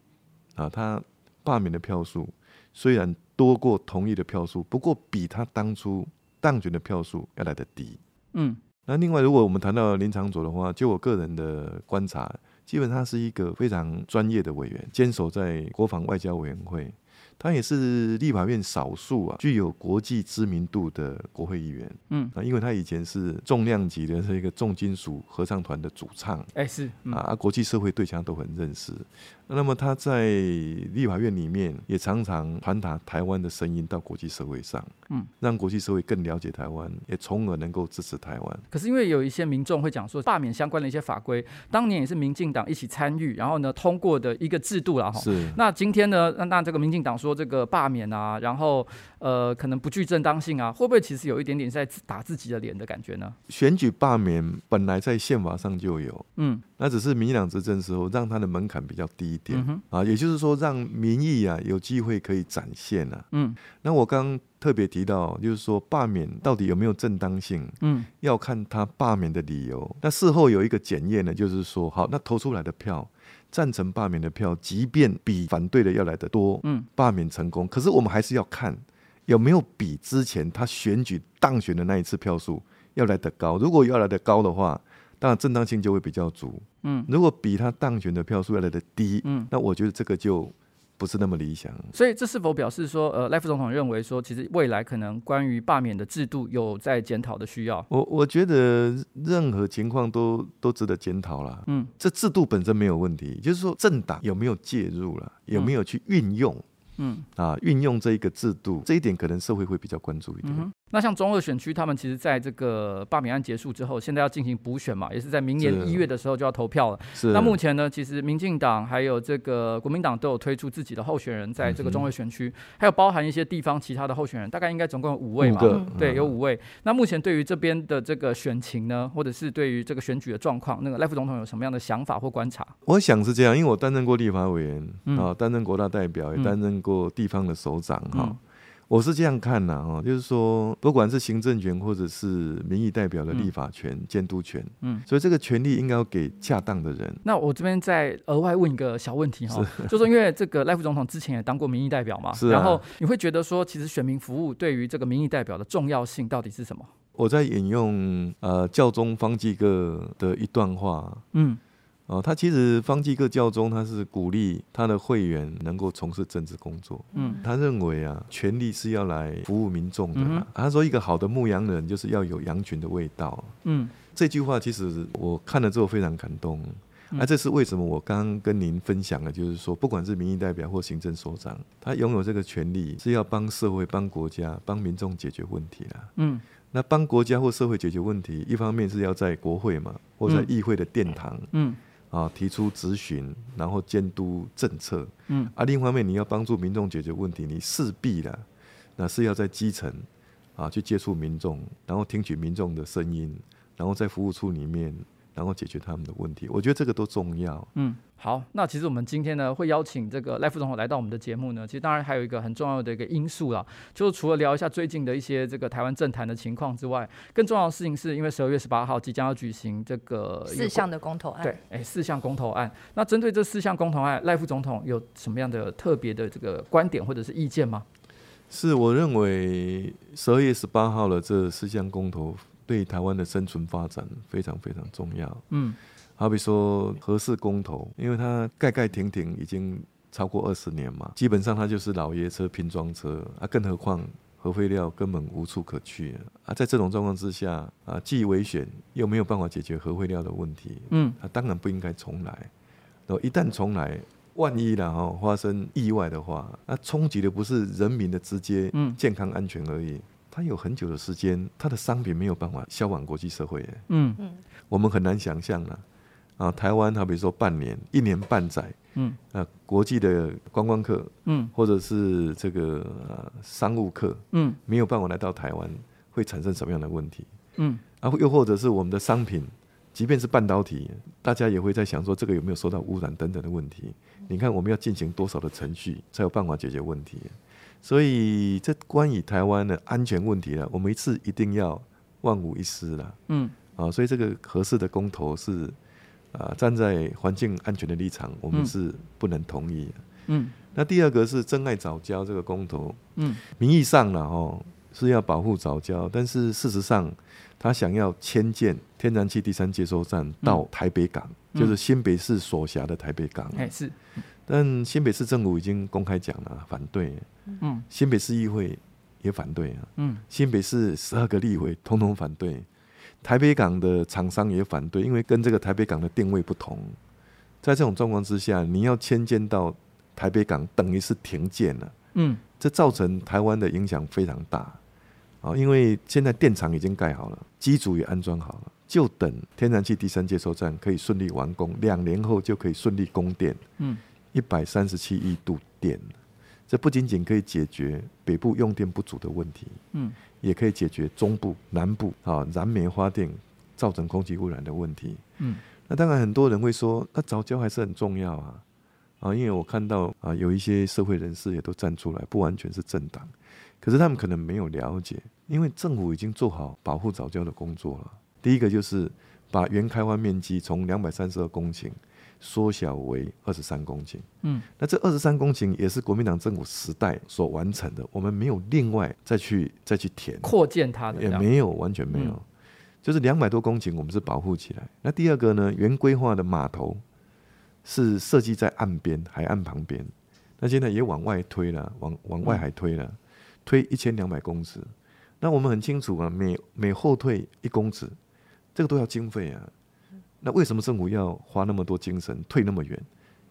啊，他罢免的票数虽然多过同意的票数，不过比他当初当选的票数要来得低。嗯，那另外如果我们谈到林长佐的话，就我个人的观察，基本上是一个非常专业的委员，坚守在国防外交委员会。他也是立法院少数啊具有国际知名度的国会议员，嗯啊，因为他以前是重量级的这个重金属合唱团的主唱，哎是啊，国际社会对他都很认识。那么他在立法院里面也常常传达台湾的声音到国际社会上，嗯，让国际社会更了解台湾，也从而能够支持台湾。可是因为有一些民众会讲说，罢免相关的一些法规，当年也是民进党一起参与，然后呢通过的一个制度了哈。是。那今天呢，那那这个民进党说这个罢免啊，然后呃可能不具正当性啊，会不会其实有一点点在打自己的脸的感觉呢？选举罢免本来在宪法上就有，嗯，那只是民进党执政时候让他的门槛比较低。一点、嗯、啊，也就是说，让民意啊有机会可以展现啊。嗯，那我刚特别提到，就是说罢免到底有没有正当性？嗯，要看他罢免的理由。那事后有一个检验呢，就是说，好，那投出来的票，赞成罢免的票，即便比反对的要来得多，嗯，罢免成功。可是我们还是要看有没有比之前他选举当选的那一次票数要来得高。如果要来得高的话，当然正当性就会比较足。嗯，如果比他当选的票数要来的低，嗯，那我觉得这个就不是那么理想。所以这是否表示说，呃，赖副总统认为说，其实未来可能关于罢免的制度有在检讨的需要？我我觉得任何情况都都值得检讨了。嗯，这制度本身没有问题，就是说政党有没有介入了，有没有去运用？嗯啊，运用这一个制度，这一点可能社会会比较关注一点。嗯那像中二选区，他们其实在这个罢免案结束之后，现在要进行补选嘛，也是在明年一月的时候就要投票了。是。那目前呢，其实民进党还有这个国民党都有推出自己的候选人，在这个中二选区，还有包含一些地方其他的候选人，大概应该总共有五位嘛。对，有五位。那目前对于这边的这个选情呢，或者是对于这个选举的状况，那个赖副总统有什么样的想法或观察？我想是这样，因为我担任过立法委员啊，担任国大代表，也担任过地方的首长哈。我是这样看呐，哦，就是说，不管是行政权或者是民意代表的立法权、监督权，嗯，所以这个权利应该要给恰当的人。那我这边再额外问一个小问题哈，就是因为这个赖副总统之前也当过民意代表嘛，是啊，然后你会觉得说，其实选民服务对于这个民意代表的重要性到底是什么？我在引用呃教宗方济各的一段话，嗯。哦，他其实方济各教宗他是鼓励他的会员能够从事政治工作。嗯，他认为啊，权力是要来服务民众的。嗯、他说，一个好的牧羊人就是要有羊群的味道。嗯，这句话其实我看了之后非常感动。那、嗯啊、这是为什么？我刚刚跟您分享的，就是说，不管是民意代表或行政首长，他拥有这个权利是要帮社会、帮国家、帮民众解决问题啦。嗯，那帮国家或社会解决问题，一方面是要在国会嘛，或在议会的殿堂。嗯。嗯啊，提出咨询，然后监督政策。嗯，啊，另一方面你要帮助民众解决问题，你势必的，那是要在基层啊去接触民众，然后听取民众的声音，然后在服务处里面。然后解决他们的问题，我觉得这个都重要。嗯，好，那其实我们今天呢会邀请这个赖副总统来到我们的节目呢，其实当然还有一个很重要的一个因素啦，就是除了聊一下最近的一些这个台湾政坛的情况之外，更重要的事情是因为十二月十八号即将要举行这个四项的公投案。对，哎，四项公投案。那针对这四项公投案，赖副总统有什么样的特别的这个观点或者是意见吗？是，我认为十二月十八号的这四项公投。对台湾的生存发展非常非常重要。嗯，好比说核四公投，因为它盖盖停停已经超过二十年嘛，基本上它就是老爷车拼装车啊，更何况核废料根本无处可去啊。在这种状况之下啊，既危险又没有办法解决核废料的问题，嗯，啊，当然不应该重来。然后一旦重来，万一然后发生意外的话，那冲击的不是人民的直接健康安全而已。他有很久的时间，他的商品没有办法销往国际社会。嗯嗯，我们很难想象了。啊，台湾，好比说半年、一年半载，嗯，啊，国际的观光客，嗯，或者是这个商务客，嗯，没有办法来到台湾，会产生什么样的问题？嗯，啊，又或者是我们的商品，即便是半导体，大家也会在想说，这个有没有受到污染等等的问题？你看，我们要进行多少的程序，才有办法解决问题？所以，这关于台湾的安全问题了，我们一次一定要万无一失了。嗯，啊，所以这个合适的公投是啊，站在环境安全的立场，我们是不能同意的。嗯，那第二个是珍爱早教这个公投，嗯，名义上呢，哦，是要保护早教，但是事实上，他想要迁建天然气第三接收站到台北港，嗯、就是新北市所辖的台北港。哎，是。但新北市政府已经公开讲了反对，嗯，新北市议会也反对啊，嗯，新北市十二个立委通通反对，台北港的厂商也反对，因为跟这个台北港的定位不同，在这种状况之下，你要迁建到台北港，等于是停建了，嗯，这造成台湾的影响非常大，啊，因为现在电厂已经盖好了，机组也安装好了，就等天然气第三接收站可以顺利完工，两年后就可以顺利供电，嗯。一百三十七亿度电，这不仅仅可以解决北部用电不足的问题，嗯，也可以解决中部、南部啊燃煤发电造成空气污染的问题，嗯，那当然很多人会说，那早教还是很重要啊，啊，因为我看到啊有一些社会人士也都站出来，不完全是政党，可是他们可能没有了解，因为政府已经做好保护早教的工作了。第一个就是把原开发面积从两百三十二公顷。缩小为二十三公顷，嗯，那这二十三公顷也是国民党政府时代所完成的，我们没有另外再去再去填。扩建它的，也没有完全没有，嗯、就是两百多公顷我们是保护起来。那第二个呢，原规划的码头是设计在岸边海岸旁边，那现在也往外推了，往往外海推了，嗯、推一千两百公尺。那我们很清楚啊，每每后退一公尺，这个都要经费啊。那为什么政府要花那么多精神退那么远？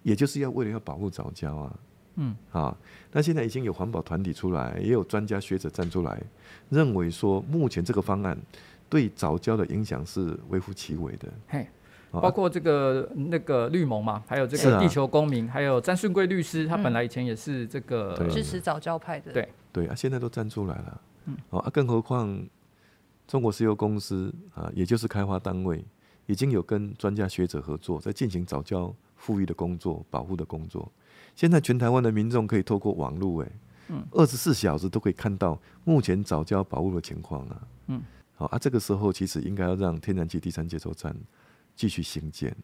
也就是要为了要保护早教啊。嗯，啊，那现在已经有环保团体出来，也有专家学者站出来，认为说目前这个方案对早教的影响是微乎其微的。嘿，包括这个那个绿盟嘛，还有这个地球公民，还有詹顺贵律师，他本来以前也是这个支持早教派的。对对啊，现在都站出来了。嗯，啊，更何况中国石油公司啊，也就是开发单位，已经有跟专家学者合作，在进行早教富裕的工作、保护的工作。现在全台湾的民众可以透过网络，哎，嗯，二十四小时都可以看到目前早教保护的情况啊。嗯，好啊，这个时候其实应该要让天然气第三接收站继续兴建。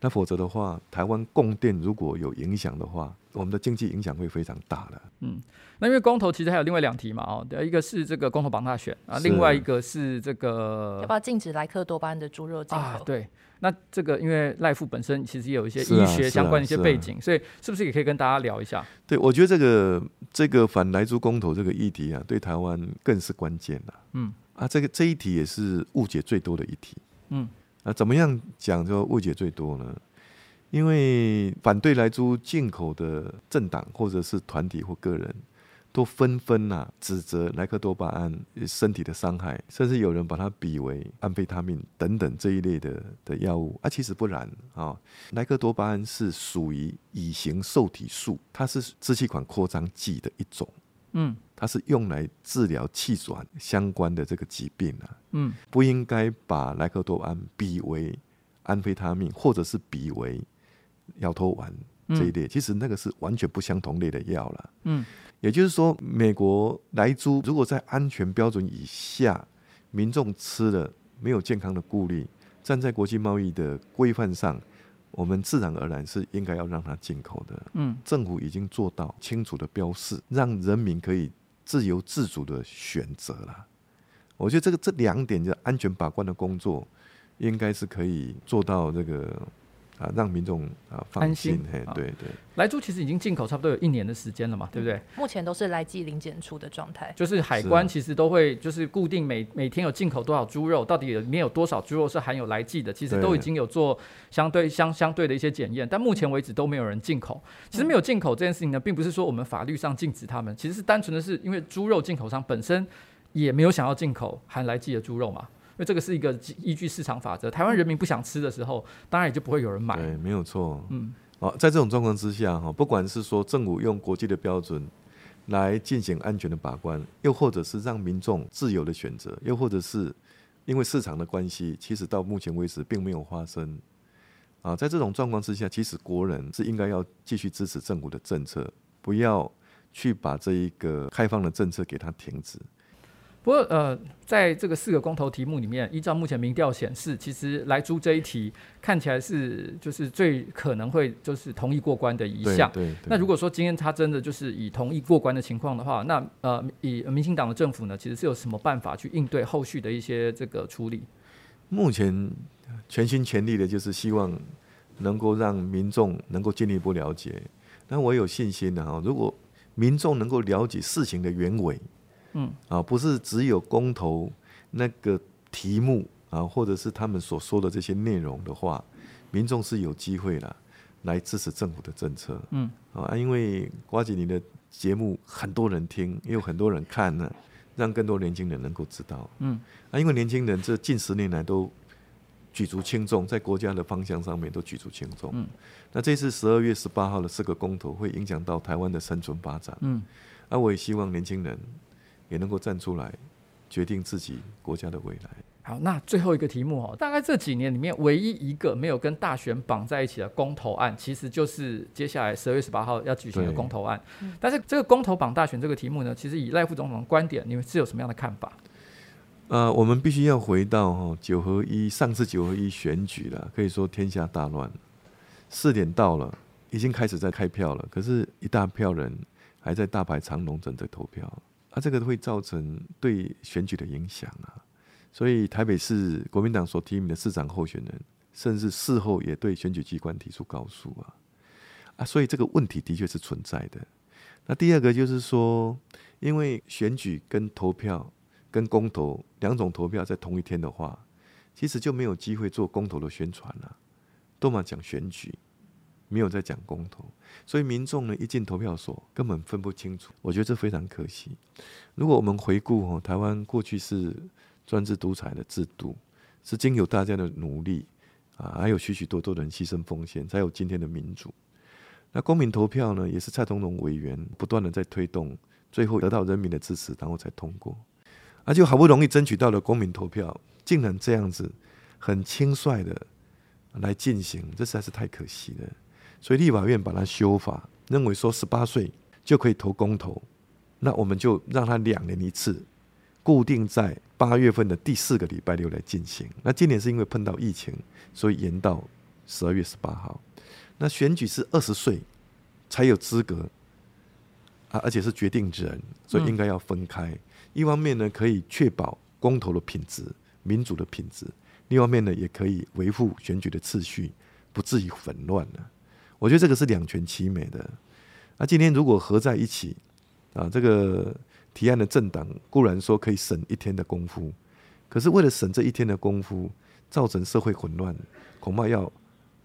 那否则的话，台湾供电如果有影响的话，我们的经济影响会非常大的。嗯，那因为公投其实还有另外两题嘛，哦，一个是这个公投绑大选啊，另外一个是这个要不要禁止莱克多巴胺的猪肉进口？啊，对，那这个因为赖富本身其实也有一些医学相关的一些背景，啊啊啊、所以是不是也可以跟大家聊一下？对，我觉得这个这个反莱猪公投这个议题啊，对台湾更是关键了。嗯，啊，这个这一题也是误解最多的一题。嗯。那怎么样讲就误解最多呢？因为反对莱猪进口的政党或者是团体或个人，都纷纷呐指责莱克多巴胺身体的伤害，甚至有人把它比为安非他命等等这一类的的药物啊，其实不然啊。莱克多巴胺是属于乙型受体素，它是支气管扩张剂的一种。嗯，它是用来治疗气喘相关的这个疾病啊。嗯，不应该把莱克多巴胺比为安非他命，或者是比为摇头丸这一类。其实那个是完全不相同类的药了。嗯，也就是说，美国莱猪如果在安全标准以下，民众吃了没有健康的顾虑，站在国际贸易的规范上。我们自然而然是应该要让它进口的。嗯，政府已经做到清楚的标示，让人民可以自由自主的选择了。我觉得这个这两点的安全把关的工作，应该是可以做到这个。啊，让民众啊放心，嘿，对对。莱猪其实已经进口差不多有一年的时间了嘛，对不对？目前都是来计零检出的状态。就是海关其实都会就是固定每每天有进口多少猪肉，到底里面有多少猪肉是含有来计的，其实都已经有做相对相相对的一些检验，但目前为止都没有人进口。其实没有进口这件事情呢，并不是说我们法律上禁止他们，其实是单纯的是因为猪肉进口商本身也没有想要进口含来计的猪肉嘛。因为这个是一个依据市场法则，台湾人民不想吃的时候，当然也就不会有人买。对，没有错。嗯，好，在这种状况之下，哈，不管是说政府用国际的标准来进行安全的把关，又或者是让民众自由的选择，又或者是因为市场的关系，其实到目前为止并没有发生。啊，在这种状况之下，其实国人是应该要继续支持政府的政策，不要去把这一个开放的政策给它停止。不过，呃，在这个四个公投题目里面，依照目前民调显示，其实莱猪这一题看起来是就是最可能会就是同意过关的一项。那如果说今天他真的就是以同意过关的情况的话，那呃，以民进党的政府呢，其实是有什么办法去应对后续的一些这个处理？目前全心全力的就是希望能够让民众能够进一步了解。那我有信心的哈，如果民众能够了解事情的原委。嗯啊，不是只有公投那个题目啊，或者是他们所说的这些内容的话，民众是有机会了来支持政府的政策。嗯啊，因为瓜吉你的节目很多人听，也有很多人看呢，让更多年轻人能够知道。嗯啊，因为年轻人这近十年来都举足轻重，在国家的方向上面都举足轻重。嗯，那这次十二月十八号的四个公投会影响到台湾的生存发展。嗯，啊，我也希望年轻人。也能够站出来，决定自己国家的未来。好，那最后一个题目哦，大概这几年里面唯一一个没有跟大选绑在一起的公投案，其实就是接下来十二月十八号要举行的公投案。但是这个公投绑大选这个题目呢，其实以赖副总统的观点，你们是有什么样的看法？呃，我们必须要回到哈九合一，上次九合一选举了，可以说天下大乱。四点到了，已经开始在开票了，可是，一大票人还在大排长龙等着投票。啊，这个会造成对选举的影响啊，所以台北市国民党所提名的市长候选人，甚至事后也对选举机关提出告诉啊，啊，所以这个问题的确是存在的。那第二个就是说，因为选举跟投票跟公投两种投票在同一天的话，其实就没有机会做公投的宣传了，都嘛讲选举，没有在讲公投，所以民众呢一进投票所根本分不清楚，我觉得这非常可惜。如果我们回顾哦，台湾过去是专制独裁的制度，是经由大家的努力啊，还有许许多多人牺牲奉献，才有今天的民主。那公民投票呢，也是蔡同荣委员不断的在推动，最后得到人民的支持，然后才通过。而就好不容易争取到了公民投票，竟然这样子很轻率的来进行，这实在是太可惜了。所以立法院把它修法，认为说十八岁就可以投公投，那我们就让他两年一次，固定在八月份的第四个礼拜六来进行。那今年是因为碰到疫情，所以延到十二月十八号。那选举是二十岁才有资格啊，而且是决定人，所以应该要分开。一方面呢，可以确保公投的品质、民主的品质；另一方面呢，也可以维护选举的秩序，不至于混乱了。我觉得这个是两全其美的。那今天如果合在一起啊，这个提案的政党固然说可以省一天的功夫，可是为了省这一天的功夫，造成社会混乱，恐怕要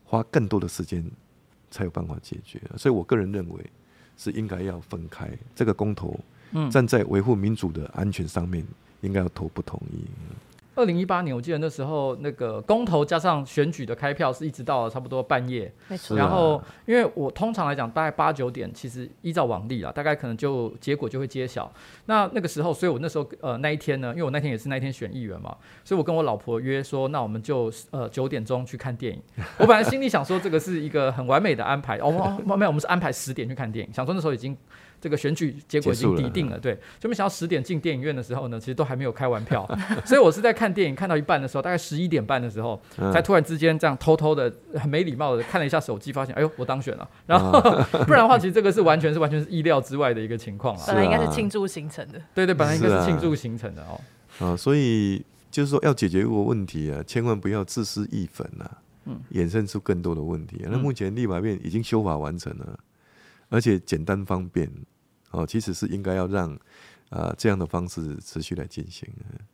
花更多的时间。才有办法解决，所以我个人认为是应该要分开这个公投，站在维护民主的安全上面，应该要投不同意。二零一八年，我记得那时候那个公投加上选举的开票是一直到了差不多半夜，没错。然后，因为我通常来讲，大概八九点，其实依照往例啦，大概可能就结果就会揭晓。那那个时候，所以我那时候呃那一天呢，因为我那天也是那天选议员嘛，所以我跟我老婆约说，那我们就呃九点钟去看电影。我本来心里想说，这个是一个很完美的安排。哦，没有，我们是安排十点去看电影，想说那时候已经。这个选举结果已经底定了，对，就没想到十点进电影院的时候呢，其实都还没有开完票，所以我是在看电影看到一半的时候，大概十一点半的时候，才突然之间这样偷偷的、很没礼貌的看了一下手机，发现哎呦，我当选了。然后 不然的话，其实这个是完全是完全是意料之外的一个情况啊。本来应该是庆祝行程的，对对，本来应该是庆祝行程的哦。啊，所以就是说要解决一个问题啊，千万不要自私义愤啊，嗯，衍生出更多的问题。那目前立法院已经修法完成了，而且简单方便。哦，其实是应该要让啊、呃、这样的方式持续来进行。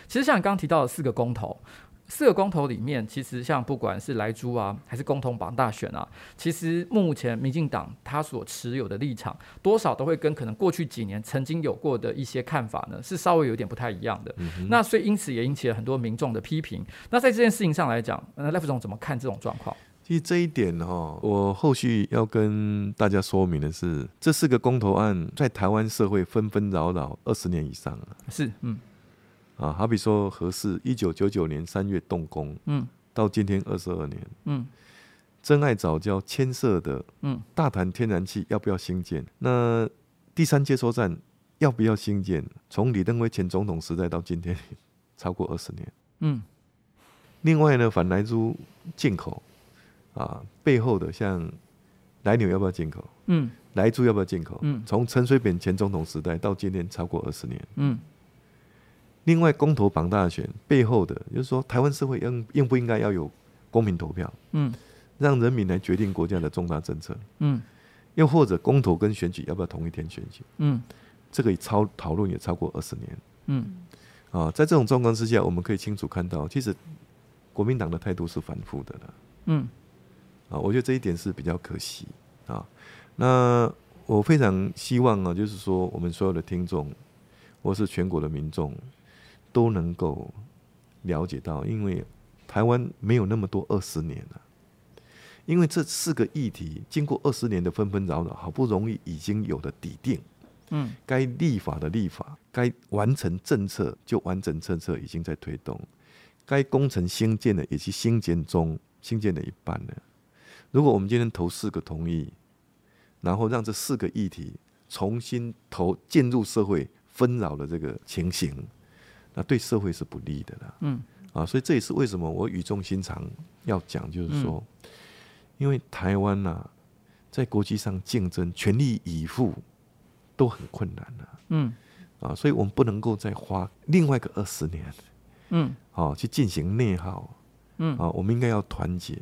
其实像你刚刚提到的四个公投，四个公投里面，其实像不管是莱猪啊，还是共同榜大选啊，其实目前民进党他所持有的立场，多少都会跟可能过去几年曾经有过的一些看法呢，是稍微有点不太一样的。嗯、那所以因此也引起了很多民众的批评。那在这件事情上来讲，那赖副总怎么看这种状况？其实这一点哈，我后续要跟大家说明的是，这四个公投案在台湾社会纷纷扰扰二十年以上了。是，嗯，啊，好比说核四，一九九九年三月动工，嗯，到今天二十二年，嗯，珍爱早教牵涉的，嗯，大潭天然气要不要兴建？那第三接收站要不要兴建？从李登辉前总统时代到今天，超过二十年，嗯。另外呢，反莱猪进口。啊，背后的像莱牛要不要进口？嗯，莱猪要不要进口？嗯，从陈水扁前总统时代到今天超过二十年。嗯，另外公投绑大选背后的，就是说台湾社会应应不应该要有公民投票？嗯，让人民来决定国家的重大政策。嗯，又或者公投跟选举要不要同一天选举？嗯，这个也超讨论也超过二十年。嗯，啊，在这种状况之下，我们可以清楚看到，其实国民党的态度是反复的了。嗯。啊，我觉得这一点是比较可惜啊。那我非常希望啊，就是说我们所有的听众，或是全国的民众，都能够了解到，因为台湾没有那么多二十年了。因为这四个议题经过二十年的纷纷扰扰，好不容易已经有了底定，嗯，该立法的立法，该完成政策就完成政策，已经在推动，该工程兴建的也是兴建中，兴建了一半了。如果我们今天投四个同意，然后让这四个议题重新投进入社会纷扰的这个情形，那对社会是不利的啦。嗯，啊，所以这也是为什么我语重心长要讲，就是说，因为台湾呐、啊，在国际上竞争全力以赴都很困难了。嗯，啊，所以我们不能够再花另外一个二十年，嗯，好去进行内耗。嗯，啊，我们应该要团结。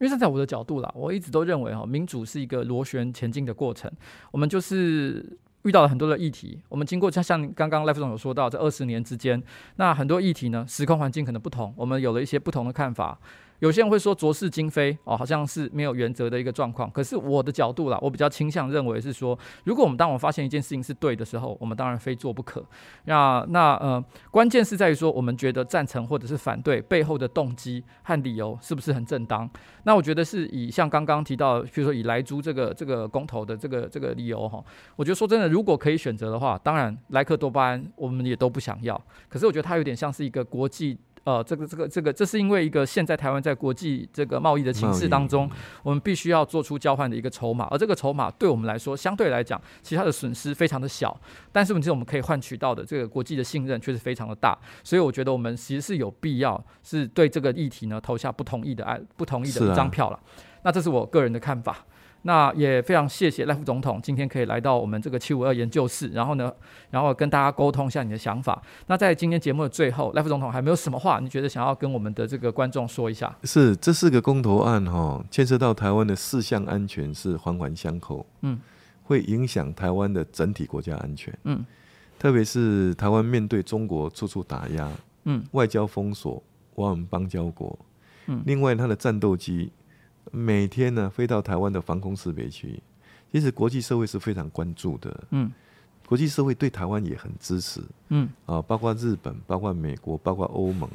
因为站在我的角度啦，我一直都认为哈，民主是一个螺旋前进的过程。我们就是遇到了很多的议题，我们经过像像刚刚赖副总有说到，这二十年之间，那很多议题呢，时空环境可能不同，我们有了一些不同的看法。有些人会说浊世今非哦，好像是没有原则的一个状况。可是我的角度啦，我比较倾向认为是说，如果我们当我们发现一件事情是对的时候，我们当然非做不可。那那呃，关键是在于说，我们觉得赞成或者是反对背后的动机和理由是不是很正当？那我觉得是以像刚刚提到，比如说以莱猪这个这个公投的这个这个理由哈，我觉得说真的，如果可以选择的话，当然莱克多巴胺我们也都不想要。可是我觉得它有点像是一个国际。呃，这个这个这个，这是因为一个现在台湾在国际这个贸易的情势当中，我们必须要做出交换的一个筹码，而这个筹码对我们来说，相对来讲，其他的损失非常的小，但是问题是我们可以换取到的这个国际的信任却是非常的大，所以我觉得我们其实是有必要是对这个议题呢投下不同意的案不同意的一张票了，那这是我个人的看法。那也非常谢谢赖副总统今天可以来到我们这个七五二研究室，然后呢，然后跟大家沟通一下你的想法。那在今天节目的最后，赖副总统还没有什么话，你觉得想要跟我们的这个观众说一下？是，这四个公投案哈、哦，牵涉到台湾的四项安全是环环相扣，嗯，会影响台湾的整体国家安全，嗯，特别是台湾面对中国处处打压，嗯，外交封锁，挖我们邦交国，嗯，另外它的战斗机。每天呢，飞到台湾的防空识别区，其实国际社会是非常关注的。嗯，国际社会对台湾也很支持。嗯，啊，包括日本，包括美国，包括欧盟，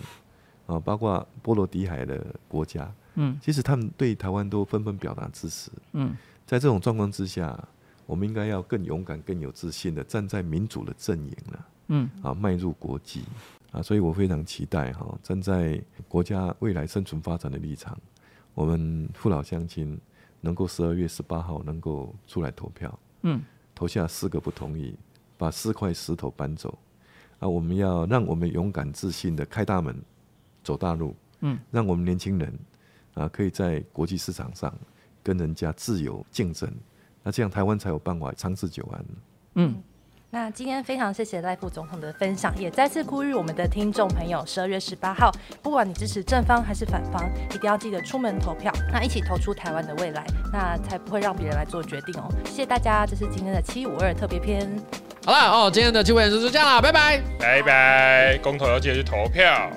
啊，包括波罗的海的国家。嗯，其实他们对台湾都纷纷表达支持。嗯，在这种状况之下，我们应该要更勇敢、更有自信的站在民主的阵营了。嗯，啊，迈入国际。啊，所以我非常期待哈，站在国家未来生存发展的立场。我们父老乡亲能够十二月十八号能够出来投票，嗯，投下四个不同意，把四块石头搬走，啊，我们要让我们勇敢自信的开大门，走大路，嗯，让我们年轻人啊可以在国际市场上跟人家自由竞争，那这样台湾才有办法长治久安，嗯。那今天非常谢谢赖副总统的分享，也再次呼吁我们的听众朋友，十二月十八号，不管你支持正方还是反方，一定要记得出门投票，那一起投出台湾的未来，那才不会让别人来做决定哦。谢谢大家，这是今天的七五二特别篇。好了哦，今天的七五二就是这样了，拜拜，拜拜，公投要记得去投票。